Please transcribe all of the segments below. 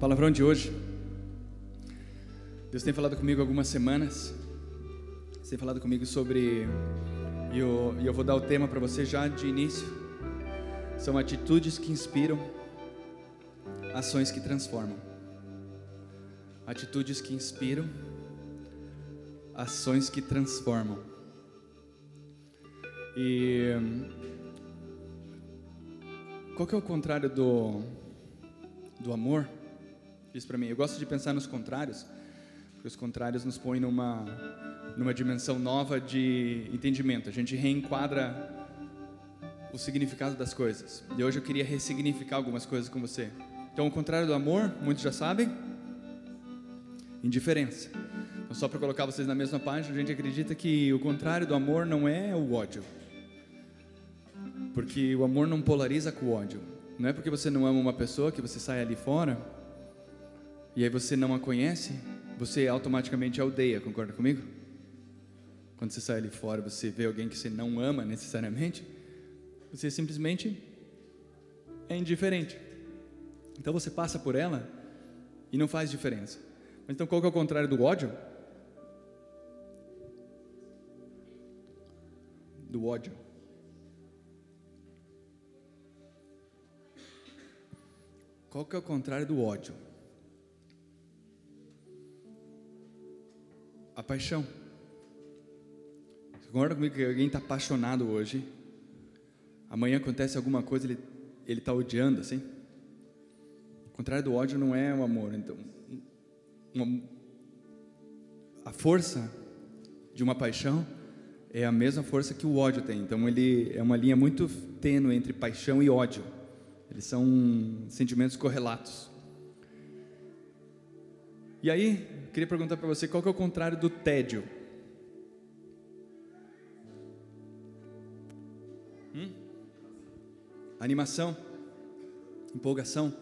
Palavrão de hoje. Deus tem falado comigo algumas semanas. Deus tem falado comigo sobre. E eu, eu vou dar o tema para você já de início. São atitudes que inspiram, ações que transformam. Atitudes que inspiram, ações que transformam. E qual que é o contrário do, do amor? Diz para mim. Eu gosto de pensar nos contrários, porque os contrários nos põem numa, numa dimensão nova de entendimento. A gente reenquadra o significado das coisas. E hoje eu queria ressignificar algumas coisas com você. Então, o contrário do amor, muitos já sabem, indiferença. Então, só para colocar vocês na mesma página, a gente acredita que o contrário do amor não é o ódio. Porque o amor não polariza com o ódio. Não é porque você não ama uma pessoa que você sai ali fora e aí você não a conhece, você automaticamente a odeia, concorda comigo? Quando você sai ali fora, você vê alguém que você não ama necessariamente, você simplesmente é indiferente. Então você passa por ela e não faz diferença. Mas então qual que é o contrário do ódio? Do ódio. Qual que é o contrário do ódio? A paixão. Você concorda comigo que alguém está apaixonado hoje? Amanhã acontece alguma coisa, ele ele está odiando assim? O contrário do ódio não é o amor. Então, uma, a força de uma paixão é a mesma força que o ódio tem. Então, ele é uma linha muito tênue entre paixão e ódio. Eles são sentimentos correlatos. E aí, queria perguntar para você, qual que é o contrário do tédio? Hum? Animação, empolgação,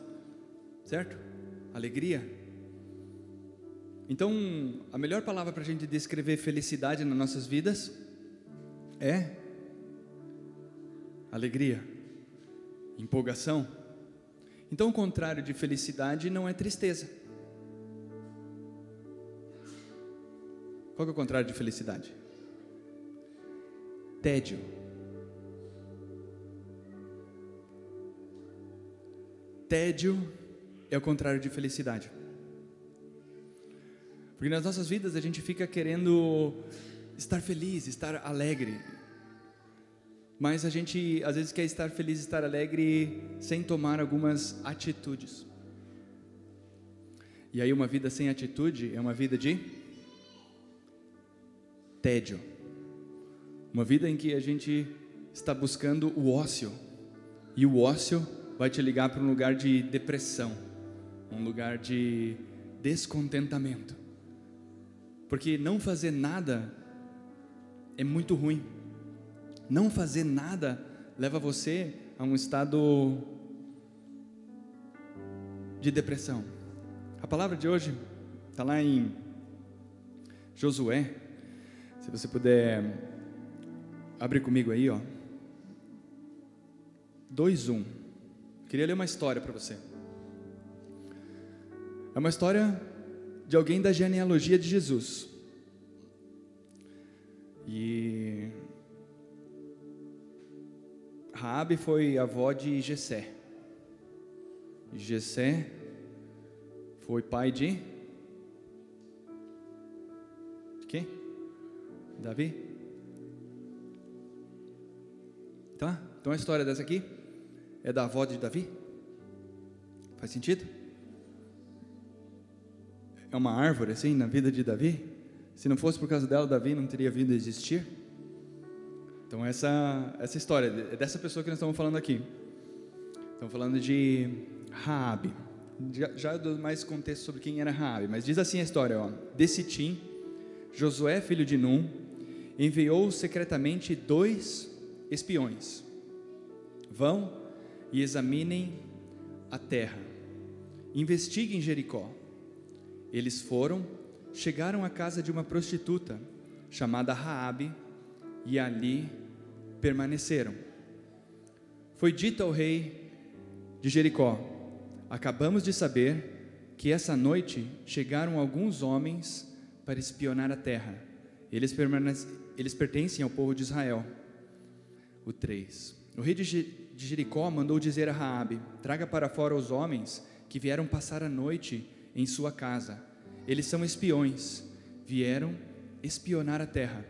certo? Alegria. Então, a melhor palavra para a gente descrever felicidade nas nossas vidas é alegria empolgação. Então, o contrário de felicidade não é tristeza. Qual é o contrário de felicidade? Tédio. Tédio é o contrário de felicidade. Porque nas nossas vidas a gente fica querendo estar feliz, estar alegre, mas a gente às vezes quer estar feliz, estar alegre sem tomar algumas atitudes. E aí uma vida sem atitude é uma vida de tédio. Uma vida em que a gente está buscando o ócio. E o ócio vai te ligar para um lugar de depressão, um lugar de descontentamento. Porque não fazer nada é muito ruim não fazer nada leva você a um estado de depressão. A palavra de hoje está lá em Josué. Se você puder abrir comigo aí, ó. 2:1. Queria ler uma história para você. É uma história de alguém da genealogia de Jesus. E Raabe foi avó de Jessé. Jessé foi pai de de Davi? Tá? Então a história dessa aqui é da avó de Davi? Faz sentido? É uma árvore assim na vida de Davi? Se não fosse por causa dela, Davi não teria vindo a existir? Então essa essa história é dessa pessoa que nós estamos falando aqui. Estamos falando de Raabe. Já, já dou mais contexto sobre quem era Raabe, mas diz assim a história, ó. Desse tim, Josué, filho de Num, enviou secretamente dois espiões. Vão e examinem a terra. Investiguem Jericó. Eles foram, chegaram à casa de uma prostituta chamada Raabe e ali permaneceram. Foi dito ao rei de Jericó: Acabamos de saber que essa noite chegaram alguns homens para espionar a terra. Eles, eles pertencem ao povo de Israel. O 3. O rei de Jericó mandou dizer a Raabe: Traga para fora os homens que vieram passar a noite em sua casa. Eles são espiões, vieram espionar a terra.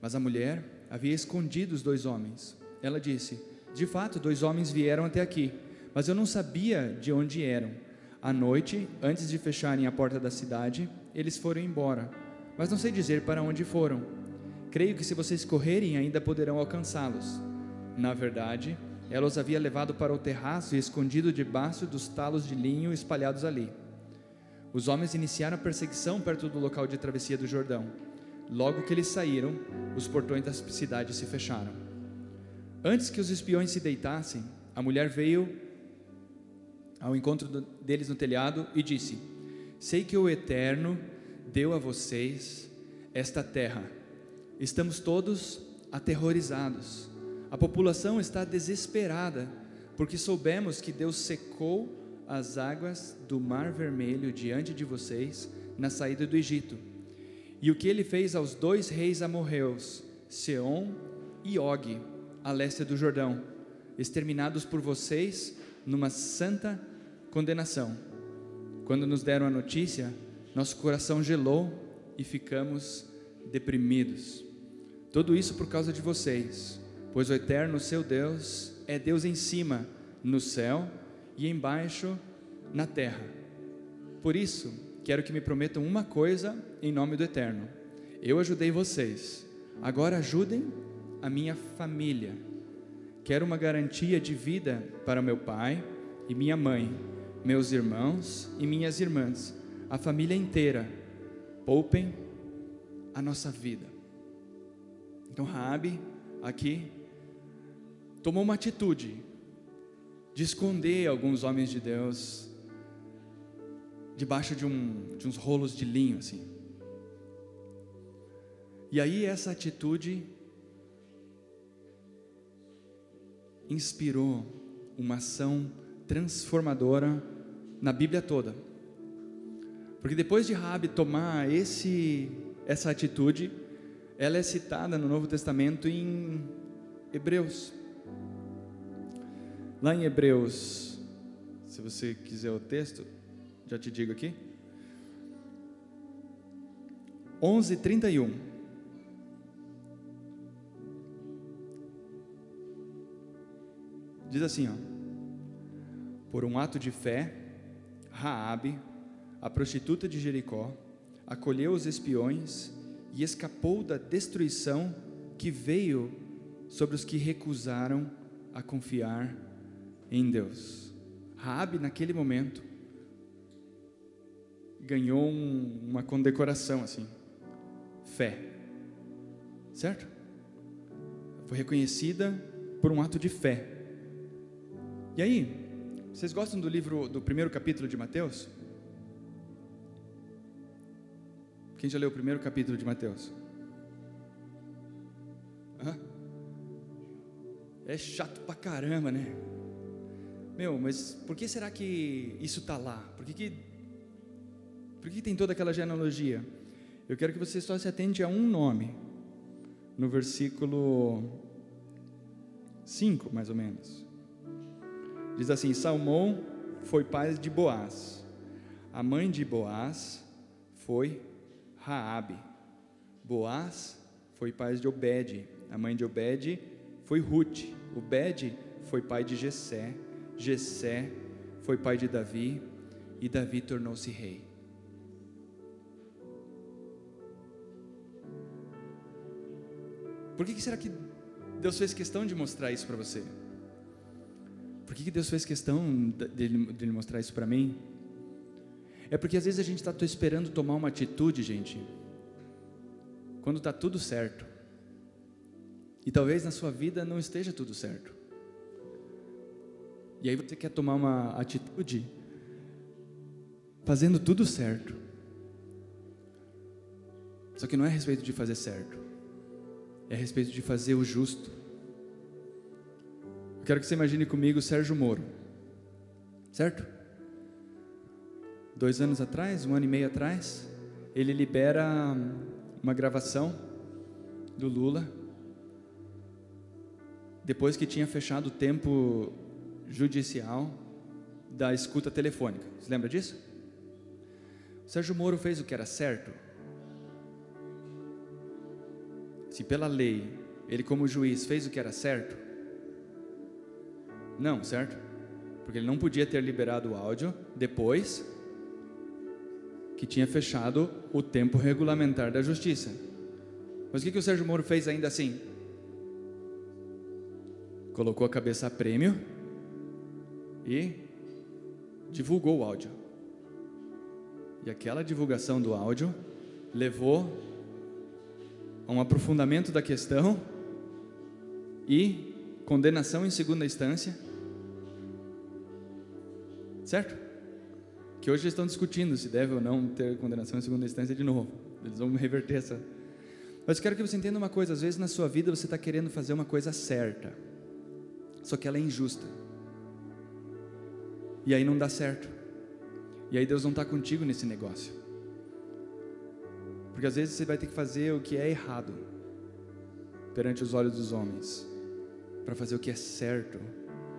Mas a mulher havia escondido os dois homens. Ela disse: De fato, dois homens vieram até aqui, mas eu não sabia de onde eram. À noite, antes de fecharem a porta da cidade, eles foram embora, mas não sei dizer para onde foram. Creio que se vocês correrem, ainda poderão alcançá-los. Na verdade, ela os havia levado para o terraço e escondido debaixo dos talos de linho espalhados ali. Os homens iniciaram a perseguição perto do local de travessia do Jordão. Logo que eles saíram, os portões da cidade se fecharam. Antes que os espiões se deitassem, a mulher veio ao encontro deles no telhado e disse: Sei que o Eterno deu a vocês esta terra. Estamos todos aterrorizados. A população está desesperada, porque soubemos que Deus secou as águas do Mar Vermelho diante de vocês na saída do Egito. E o que ele fez aos dois reis amorreus, Seom e Og, a leste do Jordão, exterminados por vocês numa santa condenação. Quando nos deram a notícia, nosso coração gelou e ficamos deprimidos. Tudo isso por causa de vocês, pois o eterno seu Deus é Deus em cima, no céu, e embaixo, na terra. Por isso, quero que me prometam uma coisa em nome do eterno. Eu ajudei vocês, agora ajudem a minha família. Quero uma garantia de vida para meu pai e minha mãe meus irmãos e minhas irmãs, a família inteira, poupem a nossa vida. Então Raabe aqui tomou uma atitude de esconder alguns homens de Deus debaixo de, um, de uns rolos de linho assim. E aí essa atitude inspirou uma ação transformadora na Bíblia toda. Porque depois de Rabi tomar esse essa atitude, ela é citada no Novo Testamento em Hebreus. Lá em Hebreus, se você quiser o texto, já te digo aqui. 11:31. Diz assim, ó: por um ato de fé, Raabe, a prostituta de Jericó, acolheu os espiões e escapou da destruição que veio sobre os que recusaram a confiar em Deus. Raabe naquele momento ganhou um, uma condecoração assim, fé, certo? Foi reconhecida por um ato de fé. E aí, vocês gostam do livro, do primeiro capítulo de Mateus? Quem já leu o primeiro capítulo de Mateus? Hã? É chato pra caramba, né? Meu, mas por que será que isso está lá? Por que, que, por que tem toda aquela genealogia? Eu quero que você só se atente a um nome, no versículo 5, mais ou menos. Diz assim: Salmão foi pai de Boaz. A mãe de Boaz foi Raabe. Boaz foi pai de Obed. A mãe de Obed foi Ruth. Obed foi pai de Jessé. Jessé foi pai de Davi e Davi tornou-se rei. Por que, que será que Deus fez questão de mostrar isso para você? Por que Deus fez questão dele, dele mostrar isso para mim? É porque às vezes a gente está esperando tomar uma atitude, gente, quando está tudo certo. E talvez na sua vida não esteja tudo certo. E aí você quer tomar uma atitude fazendo tudo certo. Só que não é a respeito de fazer certo, é a respeito de fazer o justo. Eu quero que você imagine comigo Sérgio Moro, certo? Dois anos atrás, um ano e meio atrás, ele libera uma gravação do Lula, depois que tinha fechado o tempo judicial da escuta telefônica. Você lembra disso? O Sérgio Moro fez o que era certo. Se pela lei ele, como juiz, fez o que era certo? Não, certo? Porque ele não podia ter liberado o áudio depois que tinha fechado o tempo regulamentar da justiça. Mas o que, que o Sérgio Moro fez ainda assim? Colocou a cabeça a prêmio e divulgou o áudio. E aquela divulgação do áudio levou a um aprofundamento da questão e condenação em segunda instância. Certo? Que hoje estão discutindo se deve ou não ter condenação em segunda instância de novo. Eles vão reverter essa. Mas quero que você entenda uma coisa: às vezes na sua vida você está querendo fazer uma coisa certa, só que ela é injusta. E aí não dá certo. E aí Deus não está contigo nesse negócio. Porque às vezes você vai ter que fazer o que é errado perante os olhos dos homens, para fazer o que é certo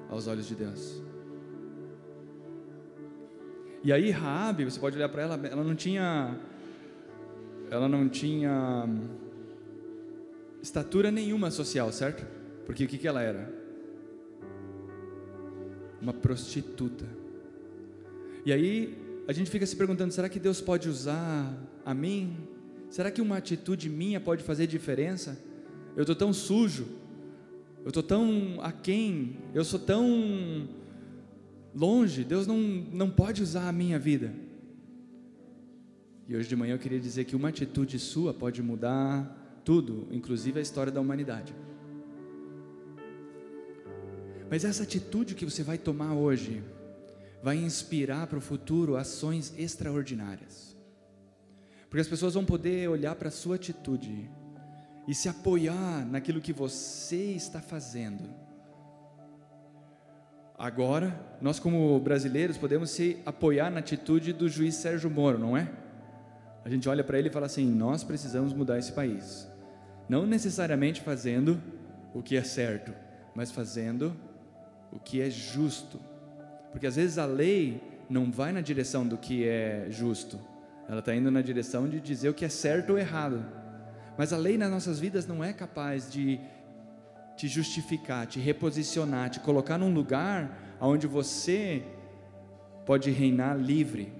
aos olhos de Deus. E aí Raabe, você pode olhar para ela, ela não tinha ela não tinha estatura nenhuma social, certo? Porque o que, que ela era? Uma prostituta. E aí a gente fica se perguntando: será que Deus pode usar a mim? Será que uma atitude minha pode fazer diferença? Eu estou tão sujo, eu estou tão aquém, eu sou tão longe, Deus não, não pode usar a minha vida. E hoje de manhã eu queria dizer que uma atitude sua pode mudar tudo, inclusive a história da humanidade. Mas essa atitude que você vai tomar hoje vai inspirar para o futuro ações extraordinárias. Porque as pessoas vão poder olhar para a sua atitude e se apoiar naquilo que você está fazendo Agora, nós como brasileiros podemos se apoiar na atitude do juiz Sérgio Moro, não é? A gente olha para ele e fala assim: nós precisamos mudar esse país. Não necessariamente fazendo o que é certo, mas fazendo o que é justo. Porque às vezes a lei não vai na direção do que é justo, ela está indo na direção de dizer o que é certo ou errado. Mas a lei nas nossas vidas não é capaz de te justificar, te reposicionar, te colocar num lugar onde você pode reinar livre,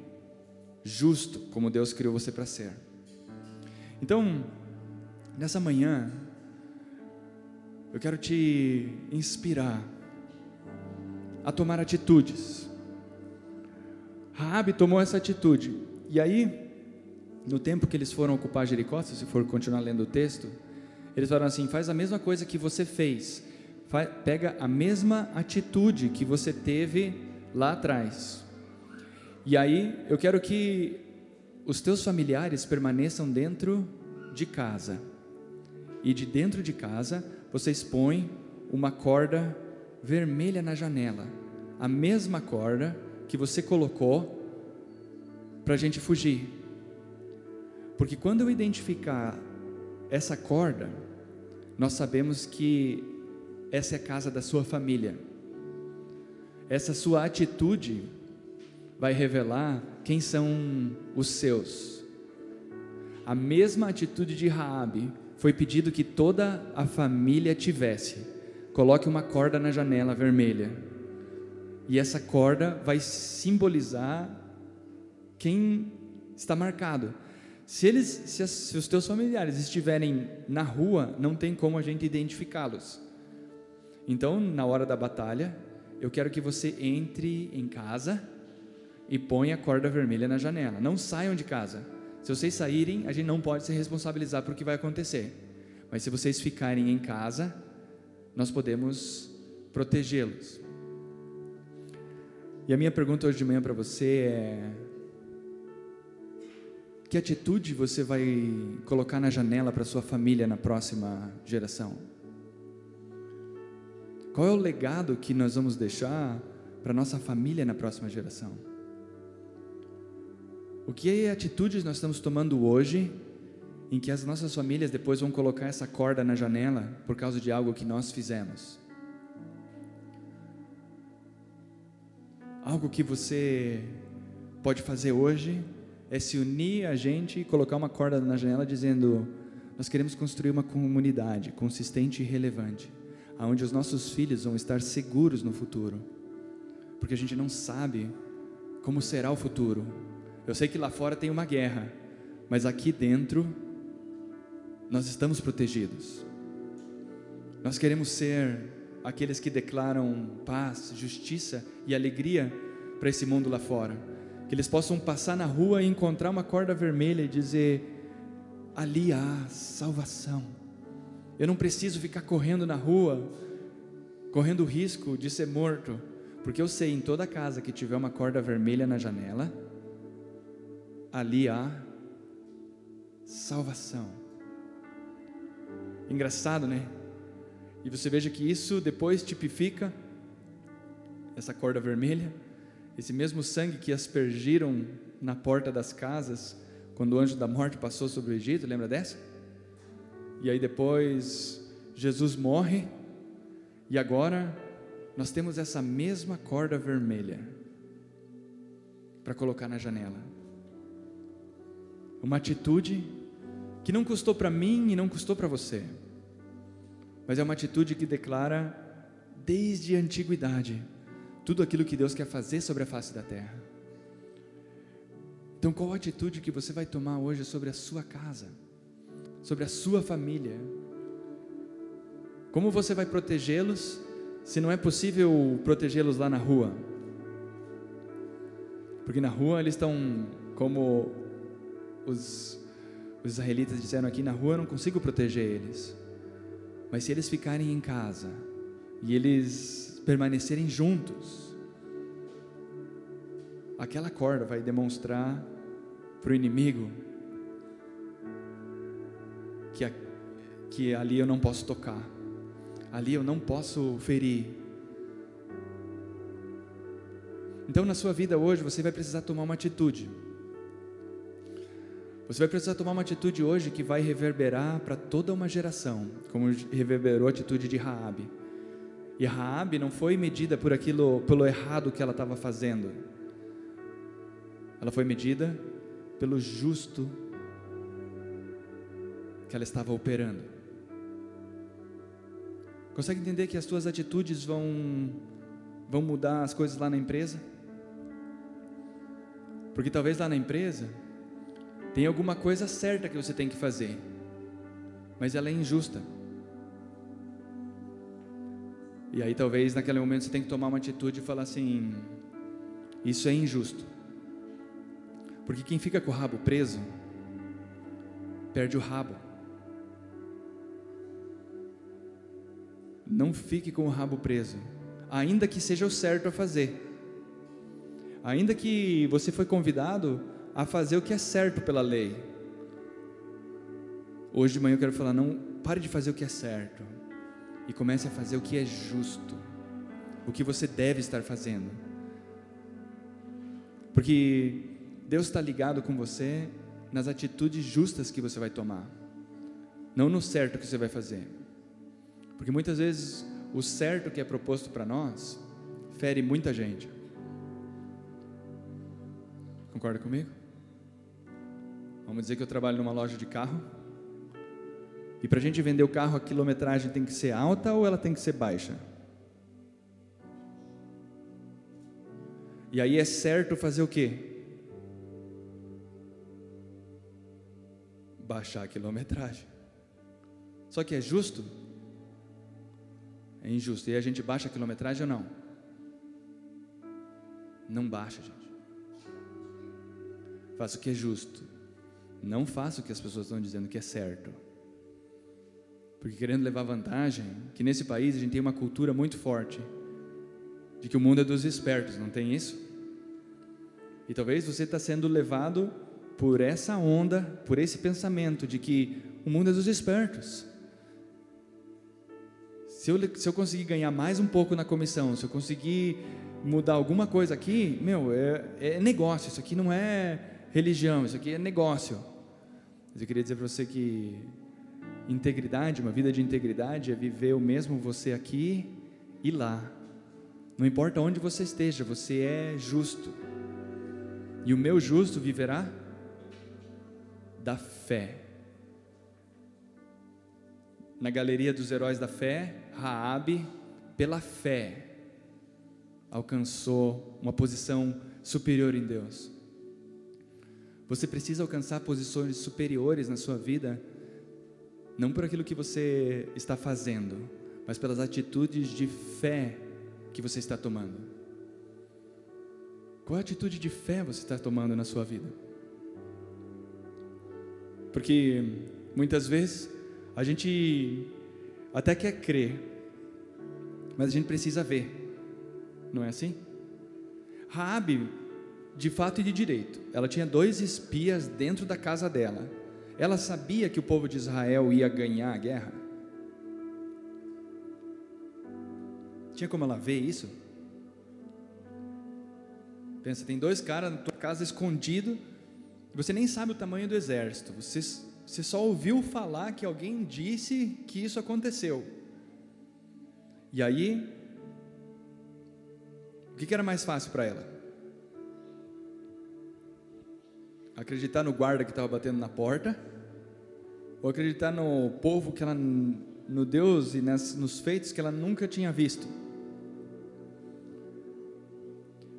justo, como Deus criou você para ser. Então, nessa manhã, eu quero te inspirar a tomar atitudes. Raabe tomou essa atitude. E aí, no tempo que eles foram ocupar Jericó, se for continuar lendo o texto, eles falaram assim: faz a mesma coisa que você fez, pega a mesma atitude que você teve lá atrás. E aí eu quero que os teus familiares permaneçam dentro de casa. E de dentro de casa vocês põem uma corda vermelha na janela, a mesma corda que você colocou para a gente fugir. Porque quando eu identificar essa corda, nós sabemos que essa é a casa da sua família. Essa sua atitude vai revelar quem são os seus. A mesma atitude de Raabe foi pedido que toda a família tivesse. Coloque uma corda na janela vermelha. E essa corda vai simbolizar quem está marcado. Se, eles, se, as, se os teus familiares estiverem na rua, não tem como a gente identificá-los. Então, na hora da batalha, eu quero que você entre em casa e ponha a corda vermelha na janela. Não saiam de casa. Se vocês saírem, a gente não pode se responsabilizar por o que vai acontecer. Mas se vocês ficarem em casa, nós podemos protegê-los. E a minha pergunta hoje de manhã para você é: que atitude você vai colocar na janela para sua família na próxima geração? Qual é o legado que nós vamos deixar para nossa família na próxima geração? O que atitudes nós estamos tomando hoje em que as nossas famílias depois vão colocar essa corda na janela por causa de algo que nós fizemos? Algo que você pode fazer hoje é se unir a gente e colocar uma corda na janela dizendo: Nós queremos construir uma comunidade consistente e relevante, onde os nossos filhos vão estar seguros no futuro, porque a gente não sabe como será o futuro. Eu sei que lá fora tem uma guerra, mas aqui dentro nós estamos protegidos. Nós queremos ser aqueles que declaram paz, justiça e alegria para esse mundo lá fora. Que eles possam passar na rua e encontrar uma corda vermelha e dizer: ali há salvação. Eu não preciso ficar correndo na rua, correndo o risco de ser morto, porque eu sei em toda casa que tiver uma corda vermelha na janela, ali há salvação. Engraçado, né? E você veja que isso depois tipifica essa corda vermelha, esse mesmo sangue que aspergiram na porta das casas quando o anjo da morte passou sobre o Egito, lembra dessa? E aí depois Jesus morre e agora nós temos essa mesma corda vermelha para colocar na janela. Uma atitude que não custou para mim e não custou para você mas é uma atitude que declara desde a antiguidade tudo aquilo que Deus quer fazer sobre a face da terra. Então, qual a atitude que você vai tomar hoje sobre a sua casa, sobre a sua família? Como você vai protegê-los se não é possível protegê-los lá na rua? Porque na rua eles estão, como os, os israelitas disseram aqui, na rua eu não consigo proteger eles. Mas se eles ficarem em casa e eles permanecerem juntos, aquela corda vai demonstrar para o inimigo que, a, que ali eu não posso tocar, ali eu não posso ferir. Então, na sua vida hoje, você vai precisar tomar uma atitude. Você vai precisar tomar uma atitude hoje que vai reverberar para toda uma geração, como reverberou a atitude de Raabe. E Raabe não foi medida por aquilo, pelo errado que ela estava fazendo. Ela foi medida pelo justo que ela estava operando. Consegue entender que as tuas atitudes vão vão mudar as coisas lá na empresa? Porque talvez lá na empresa tem alguma coisa certa que você tem que fazer, mas ela é injusta. E aí talvez naquele momento você tem que tomar uma atitude e falar assim: isso é injusto. Porque quem fica com o rabo preso perde o rabo. Não fique com o rabo preso, ainda que seja o certo a fazer. Ainda que você foi convidado a fazer o que é certo pela lei. Hoje de manhã eu quero falar: não pare de fazer o que é certo e comece a fazer o que é justo, o que você deve estar fazendo, porque Deus está ligado com você nas atitudes justas que você vai tomar, não no certo que você vai fazer, porque muitas vezes o certo que é proposto para nós fere muita gente. Concorda comigo? Vamos dizer que eu trabalho numa loja de carro. E para a gente vender o carro, a quilometragem tem que ser alta ou ela tem que ser baixa? E aí é certo fazer o quê? Baixar a quilometragem. Só que é justo? É injusto. E a gente baixa a quilometragem ou não? Não baixa, gente. Faça o que é justo. Não faça o que as pessoas estão dizendo que é certo. Porque querendo levar vantagem, que nesse país a gente tem uma cultura muito forte de que o mundo é dos espertos, não tem isso? E talvez você está sendo levado por essa onda, por esse pensamento de que o mundo é dos espertos. Se eu, se eu conseguir ganhar mais um pouco na comissão, se eu conseguir mudar alguma coisa aqui, meu, é, é negócio, isso aqui não é religião, isso aqui é negócio. Mas eu queria dizer para você que integridade, uma vida de integridade é viver o mesmo você aqui e lá. Não importa onde você esteja, você é justo. E o meu justo viverá da fé. Na galeria dos heróis da fé, Raabe, pela fé, alcançou uma posição superior em Deus. Você precisa alcançar posições superiores na sua vida, não por aquilo que você está fazendo, mas pelas atitudes de fé que você está tomando. Qual atitude de fé você está tomando na sua vida? Porque muitas vezes a gente até quer crer, mas a gente precisa ver. Não é assim? Raabe, de fato e de direito, ela tinha dois espias dentro da casa dela. Ela sabia que o povo de Israel ia ganhar a guerra? Tinha como ela ver isso? Pensa, tem dois caras na tua casa escondido, você nem sabe o tamanho do exército. Você, você só ouviu falar que alguém disse que isso aconteceu. E aí que, que era mais fácil para ela? Acreditar no guarda que estava batendo na porta? Ou acreditar no povo que ela, no Deus e nas, nos feitos que ela nunca tinha visto?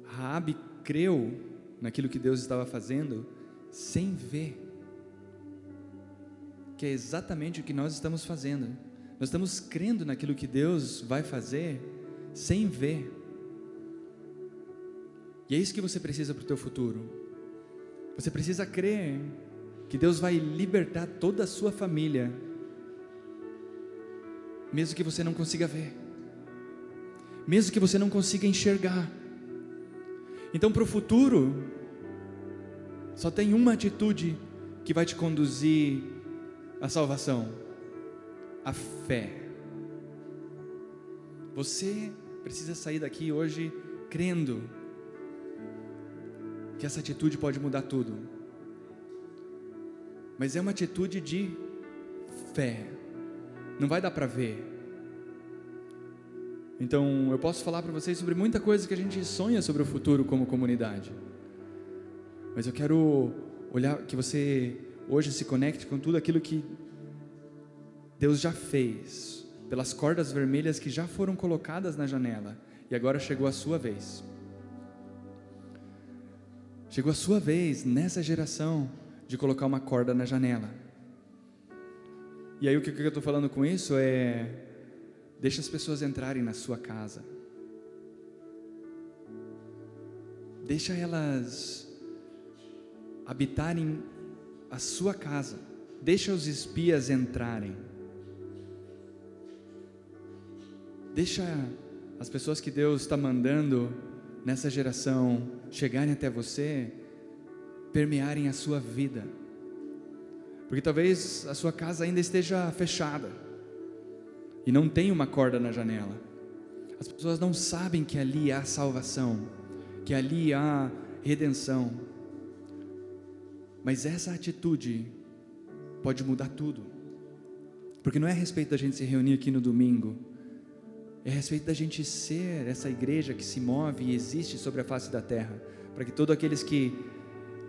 Raabe creu naquilo que Deus estava fazendo sem ver. Que é exatamente o que nós estamos fazendo. Nós estamos crendo naquilo que Deus vai fazer sem ver. E é isso que você precisa para o teu futuro. Você precisa crer que Deus vai libertar toda a sua família, mesmo que você não consiga ver, mesmo que você não consiga enxergar. Então, para o futuro, só tem uma atitude que vai te conduzir à salvação: a fé. Você precisa sair daqui hoje crendo que essa atitude pode mudar tudo. Mas é uma atitude de fé. Não vai dar para ver. Então, eu posso falar para vocês sobre muita coisa que a gente sonha sobre o futuro como comunidade. Mas eu quero olhar que você hoje se conecte com tudo aquilo que Deus já fez, pelas cordas vermelhas que já foram colocadas na janela, e agora chegou a sua vez. Chegou a sua vez, nessa geração, de colocar uma corda na janela. E aí o que eu estou falando com isso é. Deixa as pessoas entrarem na sua casa. Deixa elas habitarem a sua casa. Deixa os espias entrarem. Deixa as pessoas que Deus está mandando nessa geração chegarem até você, permearem a sua vida. Porque talvez a sua casa ainda esteja fechada e não tem uma corda na janela. As pessoas não sabem que ali há salvação, que ali há redenção. Mas essa atitude pode mudar tudo. Porque não é a respeito da gente se reunir aqui no domingo é a respeito da gente ser essa igreja que se move e existe sobre a face da terra, para que todos aqueles que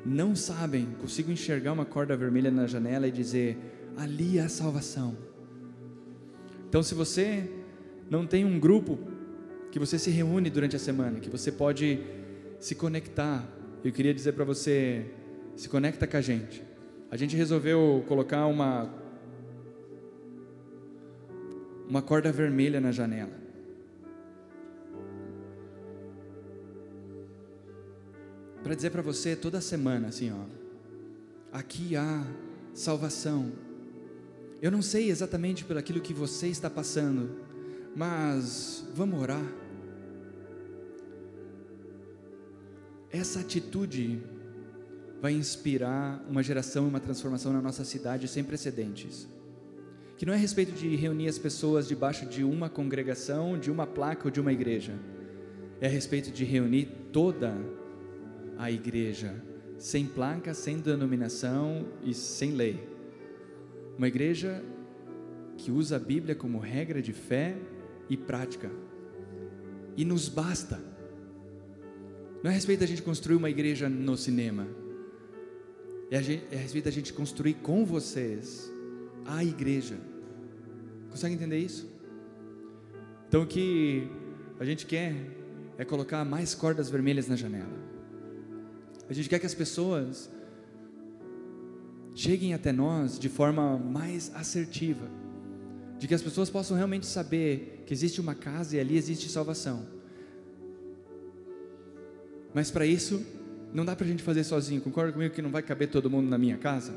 não sabem consigam enxergar uma corda vermelha na janela e dizer: ali há salvação. Então, se você não tem um grupo que você se reúne durante a semana, que você pode se conectar, eu queria dizer para você: se conecta com a gente. A gente resolveu colocar uma uma corda vermelha na janela. Para dizer para você toda semana assim, ó, aqui há salvação. Eu não sei exatamente pelo aquilo que você está passando, mas vamos orar. Essa atitude vai inspirar uma geração e uma transformação na nossa cidade sem precedentes. Que não é a respeito de reunir as pessoas debaixo de uma congregação, de uma placa ou de uma igreja. É a respeito de reunir toda a igreja sem placa, sem denominação e sem lei. Uma igreja que usa a Bíblia como regra de fé e prática. E nos basta. Não é a respeito da gente construir uma igreja no cinema. É a, gente, é a respeito gente construir com vocês a igreja. Consegue entender isso? Então o que a gente quer é colocar mais cordas vermelhas na janela. A gente quer que as pessoas cheguem até nós de forma mais assertiva, de que as pessoas possam realmente saber que existe uma casa e ali existe salvação. Mas para isso, não dá para a gente fazer sozinho. Concorda comigo que não vai caber todo mundo na minha casa?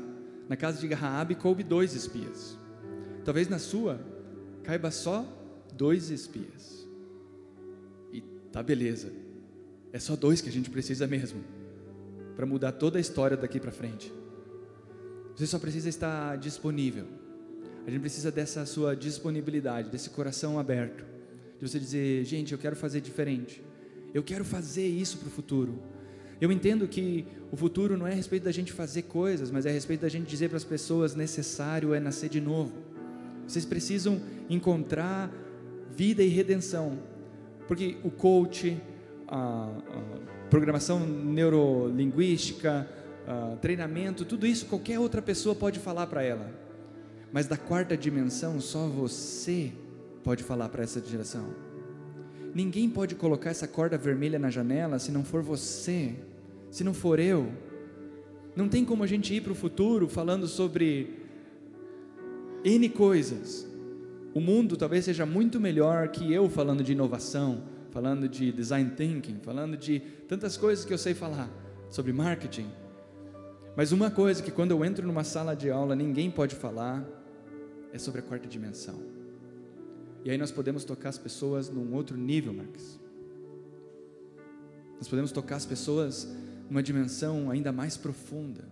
Na casa de Raabe coube dois espias. Talvez na sua caiba só dois espias. E tá beleza. É só dois que a gente precisa mesmo para mudar toda a história daqui para frente. Você só precisa estar disponível. A gente precisa dessa sua disponibilidade, desse coração aberto, de você dizer, gente, eu quero fazer diferente. Eu quero fazer isso para o futuro. Eu entendo que o futuro não é a respeito da gente fazer coisas, mas é a respeito da gente dizer para as pessoas necessário é nascer de novo. Vocês precisam encontrar vida e redenção, porque o coach, a, a programação neurolinguística, a, treinamento, tudo isso qualquer outra pessoa pode falar para ela, mas da quarta dimensão só você pode falar para essa geração. Ninguém pode colocar essa corda vermelha na janela se não for você, se não for eu. Não tem como a gente ir para o futuro falando sobre N coisas. O mundo talvez seja muito melhor que eu falando de inovação, falando de design thinking, falando de tantas coisas que eu sei falar sobre marketing. Mas uma coisa que quando eu entro numa sala de aula ninguém pode falar é sobre a quarta dimensão. E aí nós podemos tocar as pessoas num outro nível, Marcos. Nós podemos tocar as pessoas numa dimensão ainda mais profunda.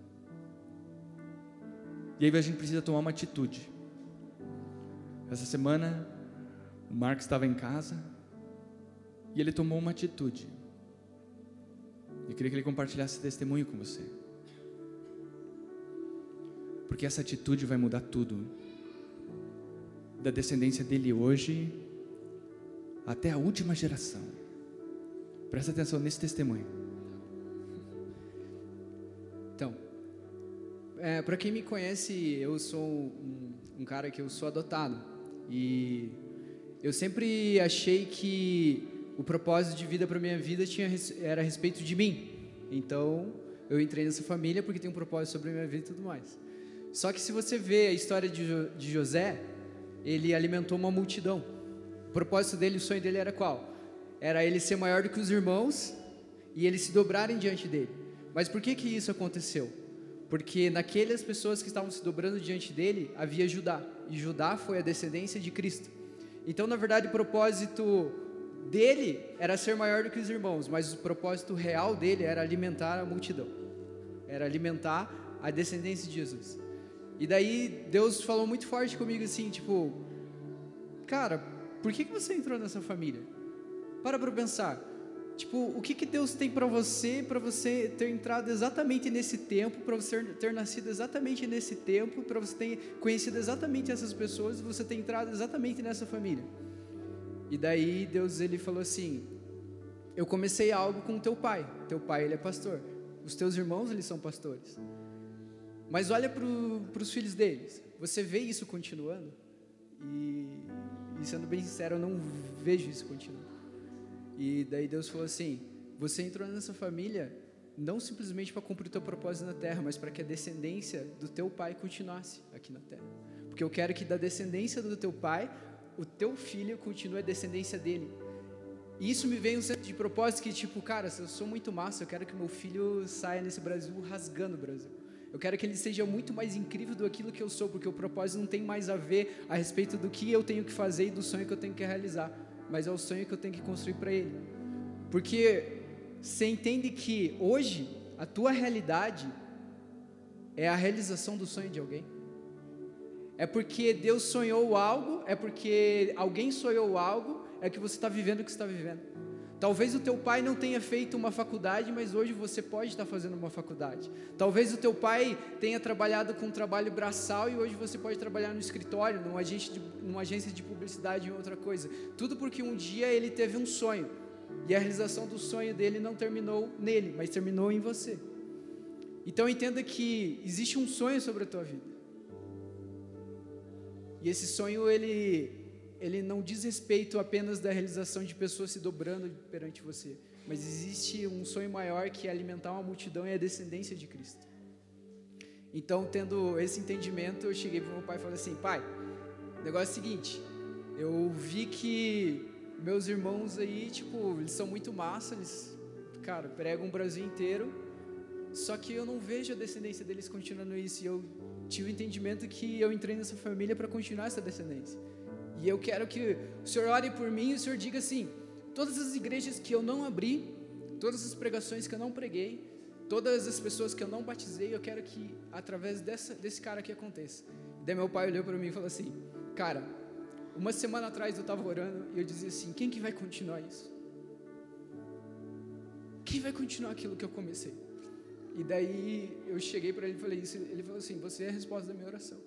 E aí a gente precisa tomar uma atitude. Essa semana, o Marcos estava em casa e ele tomou uma atitude. Eu queria que ele compartilhasse testemunho com você. Porque essa atitude vai mudar tudo da descendência dele hoje até a última geração. Presta atenção nesse testemunho. Então, é, para quem me conhece, eu sou um, um cara que eu sou adotado e eu sempre achei que o propósito de vida para minha vida tinha era a respeito de mim. Então, eu entrei nessa família porque tem um propósito sobre a minha vida e tudo mais. Só que se você vê a história de, jo, de José, ele alimentou uma multidão. O propósito dele, o sonho dele era qual? Era ele ser maior do que os irmãos e eles se dobrarem diante dele. Mas por que que isso aconteceu? Porque naquelas pessoas que estavam se dobrando diante dele havia Judá, e Judá foi a descendência de Cristo. Então, na verdade, o propósito dele era ser maior do que os irmãos, mas o propósito real dele era alimentar a multidão, era alimentar a descendência de Jesus. E daí Deus falou muito forte comigo assim, tipo, cara, por que, que você entrou nessa família? Para para pensar. Tipo, o que, que Deus tem para você, para você ter entrado exatamente nesse tempo, para você ter nascido exatamente nesse tempo, para você ter conhecido exatamente essas pessoas, você ter entrado exatamente nessa família. E daí Deus ele falou assim: Eu comecei algo com teu pai. Teu pai ele é pastor. Os teus irmãos eles são pastores. Mas olha para os filhos deles. Você vê isso continuando? E, e, sendo bem sincero, eu não vejo isso continuando. E daí Deus falou assim: Você entrou nessa família não simplesmente para cumprir o teu propósito na terra, mas para que a descendência do teu pai continuasse aqui na terra. Porque eu quero que da descendência do teu pai, o teu filho continue a descendência dele. E isso me vem um senso de propósito que, tipo, cara, eu sou muito massa, eu quero que meu filho saia nesse Brasil rasgando o Brasil. Eu quero que ele seja muito mais incrível do aquilo que eu sou, porque o propósito não tem mais a ver a respeito do que eu tenho que fazer e do sonho que eu tenho que realizar, mas é o sonho que eu tenho que construir para ele. Porque você entende que hoje a tua realidade é a realização do sonho de alguém. É porque Deus sonhou algo, é porque alguém sonhou algo, é que você está vivendo o que está vivendo. Talvez o teu pai não tenha feito uma faculdade, mas hoje você pode estar fazendo uma faculdade. Talvez o teu pai tenha trabalhado com um trabalho braçal e hoje você pode trabalhar no escritório, numa agência de, numa agência de publicidade ou outra coisa. Tudo porque um dia ele teve um sonho e a realização do sonho dele não terminou nele, mas terminou em você. Então entenda que existe um sonho sobre a tua vida. E esse sonho ele ele não diz respeito apenas da realização de pessoas se dobrando perante você, mas existe um sonho maior que é alimentar uma multidão e a descendência de Cristo. Então, tendo esse entendimento, eu cheguei para meu pai e falei assim: pai, o negócio é o seguinte, eu vi que meus irmãos aí, tipo, eles são muito massa, eles, cara, pregam o Brasil inteiro, só que eu não vejo a descendência deles continuando isso, e eu tive o entendimento que eu entrei nessa família para continuar essa descendência. E eu quero que o Senhor ore por mim e o Senhor diga assim: todas as igrejas que eu não abri, todas as pregações que eu não preguei, todas as pessoas que eu não batizei, eu quero que através dessa, desse cara aqui aconteça. Daí meu pai olhou para mim e falou assim: Cara, uma semana atrás eu estava orando e eu dizia assim: Quem que vai continuar isso? Quem vai continuar aquilo que eu comecei? E daí eu cheguei para ele e falei isso. Ele falou assim: Você é a resposta da minha oração.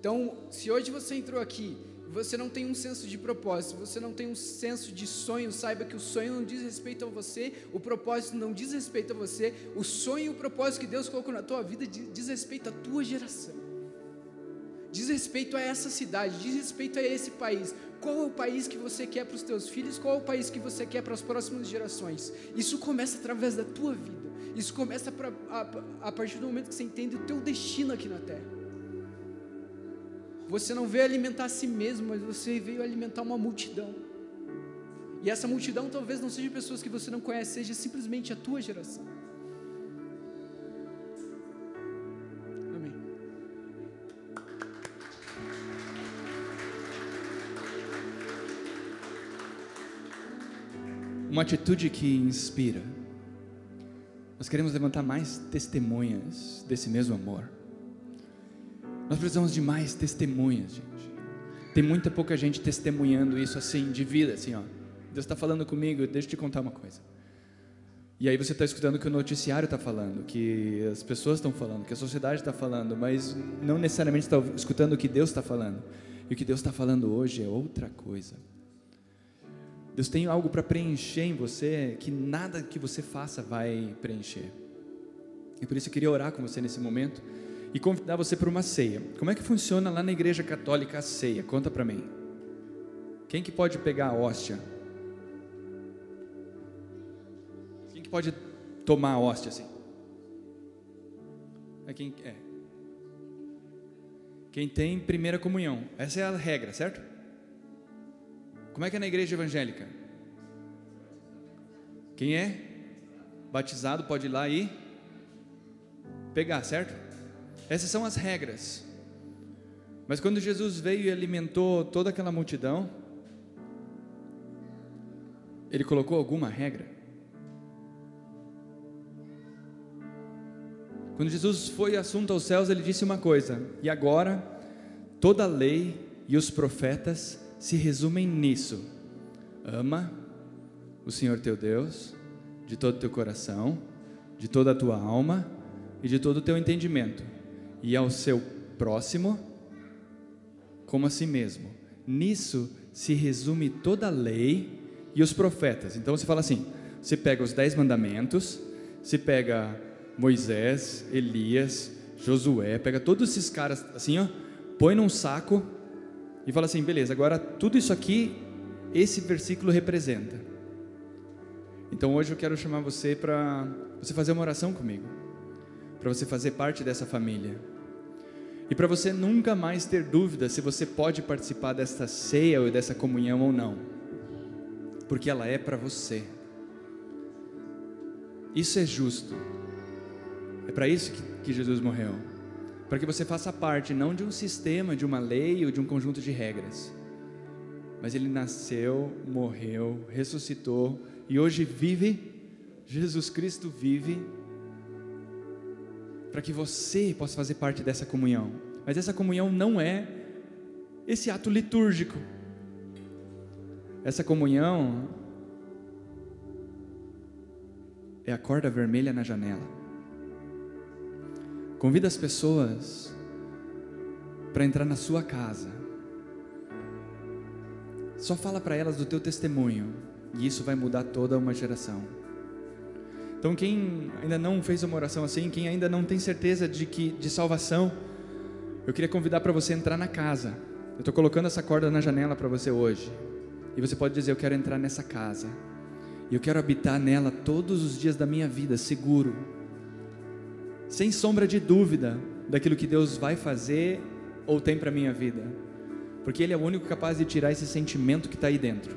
Então, se hoje você entrou aqui, você não tem um senso de propósito, você não tem um senso de sonho, saiba que o sonho não diz respeito a você, o propósito não diz respeito a você, o sonho e o propósito que Deus colocou na tua vida diz respeito à tua geração. Diz respeito a essa cidade, diz respeito a esse país. Qual é o país que você quer para os teus filhos? Qual é o país que você quer para as próximas gerações? Isso começa através da tua vida. Isso começa pra, a, a partir do momento que você entende o teu destino aqui na terra. Você não veio alimentar a si mesmo, mas você veio alimentar uma multidão. E essa multidão talvez não seja pessoas que você não conhece, seja simplesmente a tua geração. Uma atitude que inspira. Nós queremos levantar mais testemunhas desse mesmo amor. Nós precisamos de mais testemunhas, gente. Tem muita pouca gente testemunhando isso assim, de vida, assim, ó. Deus está falando comigo, deixa eu te contar uma coisa. E aí você está escutando o que o noticiário está falando, que as pessoas estão falando, que a sociedade está falando, mas não necessariamente está escutando o que Deus está falando. E o que Deus está falando hoje é outra coisa. Deus tem algo para preencher em você que nada que você faça vai preencher. E por isso eu queria orar com você nesse momento e convidar você para uma ceia. Como é que funciona lá na igreja católica a ceia? Conta para mim. Quem que pode pegar a hóstia? Quem que pode tomar a hóstia assim? É quem é. Quem tem primeira comunhão. Essa é a regra, certo? Como é que é na igreja evangélica? Quem é batizado pode ir lá e pegar, certo? Essas são as regras. Mas quando Jesus veio e alimentou toda aquela multidão, ele colocou alguma regra? Quando Jesus foi assunto aos céus, ele disse uma coisa: E agora, toda a lei e os profetas se resumem nisso: ama o Senhor teu Deus de todo o teu coração, de toda a tua alma e de todo o teu entendimento e ao seu próximo como a si mesmo. Nisso se resume toda a lei e os profetas. Então você fala assim: você pega os dez mandamentos, você pega Moisés, Elias, Josué, pega todos esses caras assim, ó, põe num saco e fala assim: beleza, agora tudo isso aqui, esse versículo representa. Então hoje eu quero chamar você para você fazer uma oração comigo, para você fazer parte dessa família. E para você nunca mais ter dúvida se você pode participar desta ceia ou dessa comunhão ou não, porque ela é para você. Isso é justo. É para isso que, que Jesus morreu. Para que você faça parte não de um sistema, de uma lei ou de um conjunto de regras. Mas ele nasceu, morreu, ressuscitou e hoje vive. Jesus Cristo vive para que você possa fazer parte dessa comunhão. Mas essa comunhão não é esse ato litúrgico. essa comunhão é a corda vermelha na janela. Convida as pessoas para entrar na sua casa. Só fala para elas do teu testemunho, e isso vai mudar toda uma geração. Então, quem ainda não fez uma oração assim, quem ainda não tem certeza de que de salvação, eu queria convidar para você entrar na casa. Eu estou colocando essa corda na janela para você hoje. E você pode dizer: Eu quero entrar nessa casa. E eu quero habitar nela todos os dias da minha vida, seguro. Sem sombra de dúvida daquilo que Deus vai fazer ou tem para minha vida. Porque Ele é o único capaz de tirar esse sentimento que está aí dentro.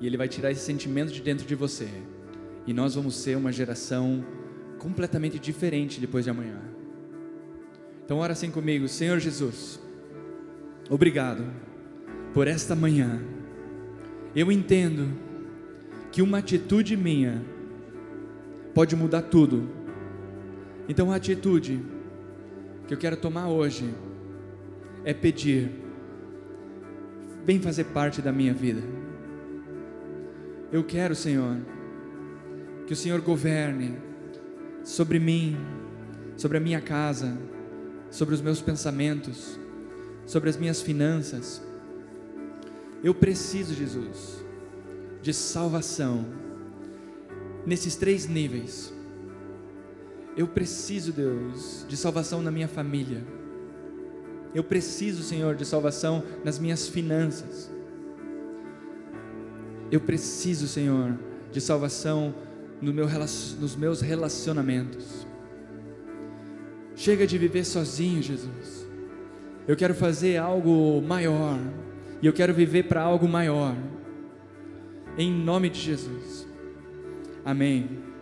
E Ele vai tirar esse sentimento de dentro de você. E nós vamos ser uma geração completamente diferente depois de amanhã. Então, ora assim comigo, Senhor Jesus, obrigado por esta manhã. Eu entendo que uma atitude minha pode mudar tudo. Então, a atitude que eu quero tomar hoje é pedir, vem fazer parte da minha vida. Eu quero, Senhor, que o Senhor governe sobre mim, sobre a minha casa, sobre os meus pensamentos, sobre as minhas finanças. Eu preciso, Jesus, de salvação nesses três níveis. Eu preciso, Deus, de salvação na minha família. Eu preciso, Senhor, de salvação nas minhas finanças. Eu preciso, Senhor, de salvação no meu, nos meus relacionamentos. Chega de viver sozinho, Jesus. Eu quero fazer algo maior. E eu quero viver para algo maior. Em nome de Jesus. Amém.